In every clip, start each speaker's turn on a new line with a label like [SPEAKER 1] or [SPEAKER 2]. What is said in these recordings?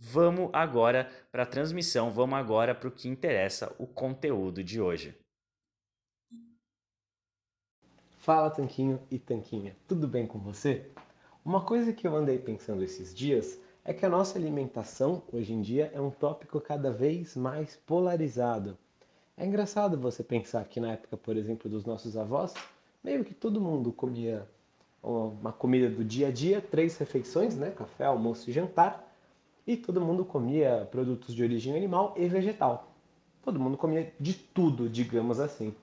[SPEAKER 1] Vamos agora para a transmissão, vamos agora para o que interessa, o conteúdo de hoje.
[SPEAKER 2] Fala Tanquinho e Tanquinha, tudo bem com você? Uma coisa que eu andei pensando esses dias é que a nossa alimentação hoje em dia é um tópico cada vez mais polarizado. É engraçado você pensar que na época, por exemplo, dos nossos avós, meio que todo mundo comia uma comida do dia a dia, três refeições, né? Café, almoço e jantar e todo mundo comia produtos de origem animal e vegetal. Todo mundo comia de tudo, digamos assim.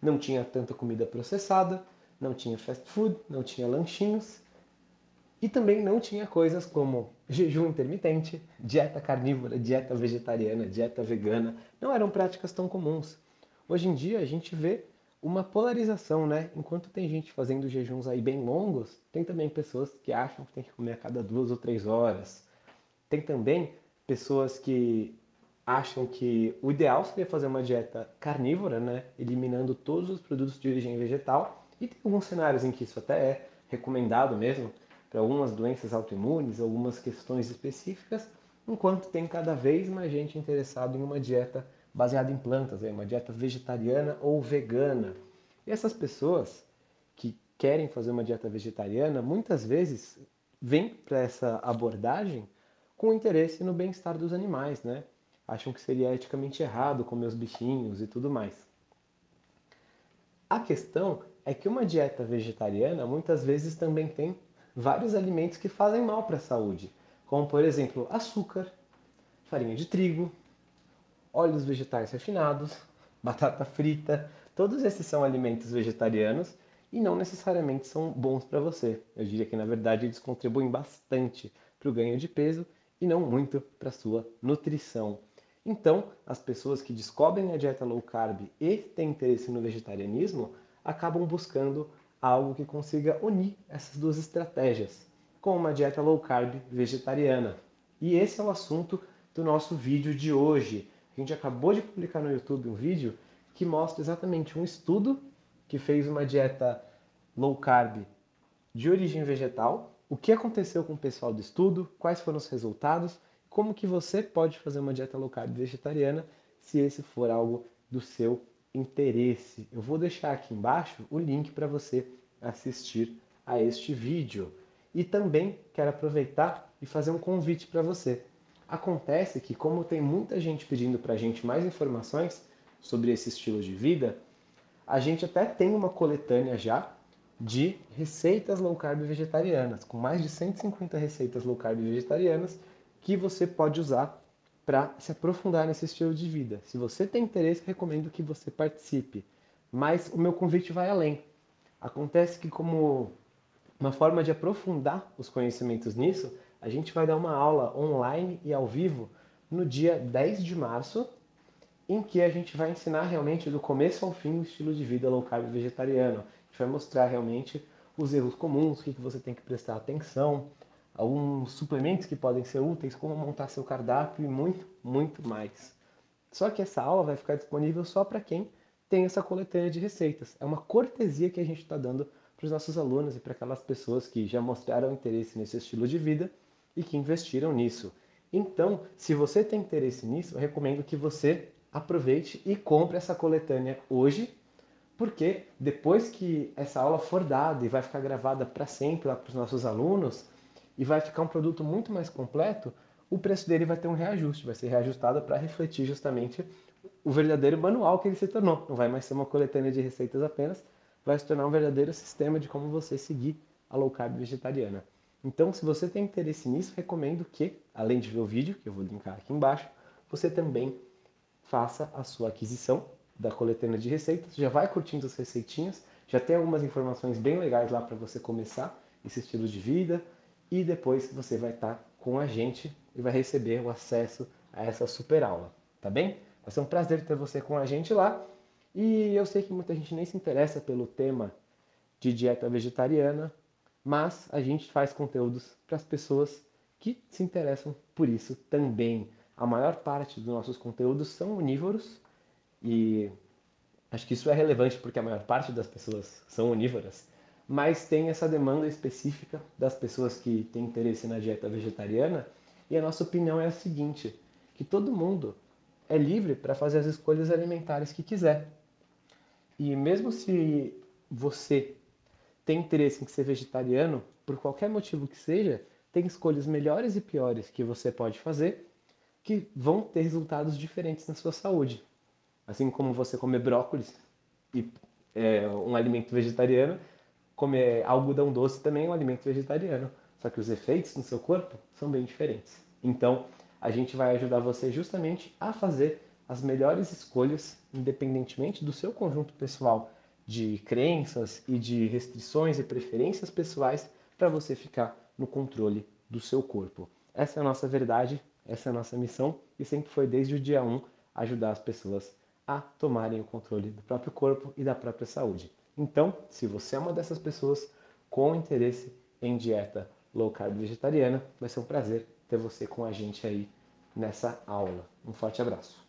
[SPEAKER 2] Não tinha tanta comida processada, não tinha fast food, não tinha lanchinhos e também não tinha coisas como jejum intermitente, dieta carnívora, dieta vegetariana, dieta vegana. Não eram práticas tão comuns. Hoje em dia a gente vê uma polarização, né? Enquanto tem gente fazendo jejuns aí bem longos, tem também pessoas que acham que tem que comer a cada duas ou três horas. Tem também pessoas que acham que o ideal seria fazer uma dieta carnívora, né, eliminando todos os produtos de origem vegetal, e tem alguns cenários em que isso até é recomendado mesmo para algumas doenças autoimunes, algumas questões específicas, enquanto tem cada vez mais gente interessada em uma dieta baseada em plantas, uma dieta vegetariana ou vegana. E essas pessoas que querem fazer uma dieta vegetariana, muitas vezes vêm para essa abordagem com interesse no bem-estar dos animais, né? Acham que seria eticamente errado comer os bichinhos e tudo mais. A questão é que uma dieta vegetariana muitas vezes também tem vários alimentos que fazem mal para a saúde, como por exemplo açúcar, farinha de trigo, óleos vegetais refinados, batata frita. Todos esses são alimentos vegetarianos e não necessariamente são bons para você. Eu diria que na verdade eles contribuem bastante para o ganho de peso e não muito para sua nutrição. Então, as pessoas que descobrem a dieta low carb e têm interesse no vegetarianismo acabam buscando algo que consiga unir essas duas estratégias, com uma dieta low carb vegetariana. E esse é o assunto do nosso vídeo de hoje. A gente acabou de publicar no YouTube um vídeo que mostra exatamente um estudo que fez uma dieta low carb de origem vegetal o que aconteceu com o pessoal do estudo, quais foram os resultados, como que você pode fazer uma dieta low carb vegetariana se esse for algo do seu interesse. Eu vou deixar aqui embaixo o link para você assistir a este vídeo. E também quero aproveitar e fazer um convite para você. Acontece que como tem muita gente pedindo para a gente mais informações sobre esse estilo de vida, a gente até tem uma coletânea já de receitas low carb vegetarianas, com mais de 150 receitas low carb vegetarianas que você pode usar para se aprofundar nesse estilo de vida. Se você tem interesse, recomendo que você participe. Mas o meu convite vai além. Acontece que como uma forma de aprofundar os conhecimentos nisso, a gente vai dar uma aula online e ao vivo no dia 10 de março, em que a gente vai ensinar realmente do começo ao fim o estilo de vida low carb vegetariano. A gente vai mostrar realmente os erros comuns, o que você tem que prestar atenção, alguns suplementos que podem ser úteis, como montar seu cardápio e muito, muito mais. Só que essa aula vai ficar disponível só para quem tem essa coletânea de receitas. É uma cortesia que a gente está dando para os nossos alunos e para aquelas pessoas que já mostraram interesse nesse estilo de vida e que investiram nisso. Então, se você tem interesse nisso, eu recomendo que você aproveite e compre essa coletânea hoje, porque depois que essa aula for dada e vai ficar gravada para sempre lá para os nossos alunos e vai ficar um produto muito mais completo, o preço dele vai ter um reajuste, vai ser reajustado para refletir justamente o verdadeiro manual que ele se tornou. Não vai mais ser uma coletânea de receitas apenas, vai se tornar um verdadeiro sistema de como você seguir a low carb vegetariana. Então, se você tem interesse nisso, recomendo que, além de ver o vídeo, que eu vou linkar aqui embaixo, você também faça a sua aquisição da coletânea de receitas, já vai curtindo as receitinhas, já tem algumas informações bem legais lá para você começar esse estilo de vida e depois você vai estar tá com a gente e vai receber o acesso a essa super aula, tá bem? Vai ser um prazer ter você com a gente lá. E eu sei que muita gente nem se interessa pelo tema de dieta vegetariana, mas a gente faz conteúdos para as pessoas que se interessam por isso também. A maior parte dos nossos conteúdos são onívoros e acho que isso é relevante porque a maior parte das pessoas são onívoras, mas tem essa demanda específica das pessoas que têm interesse na dieta vegetariana e a nossa opinião é a seguinte, que todo mundo é livre para fazer as escolhas alimentares que quiser. E mesmo se você tem interesse em ser vegetariano, por qualquer motivo que seja, tem escolhas melhores e piores que você pode fazer que vão ter resultados diferentes na sua saúde. Assim como você comer brócolis e é um alimento vegetariano, comer algodão doce também é um alimento vegetariano. Só que os efeitos no seu corpo são bem diferentes. Então, a gente vai ajudar você justamente a fazer as melhores escolhas, independentemente do seu conjunto pessoal de crenças e de restrições e preferências pessoais para você ficar no controle do seu corpo. Essa é a nossa verdade, essa é a nossa missão e sempre foi desde o dia 1 ajudar as pessoas a tomarem o controle do próprio corpo e da própria saúde. Então, se você é uma dessas pessoas com interesse em dieta low carb vegetariana, vai ser um prazer ter você com a gente aí nessa aula. Um forte abraço.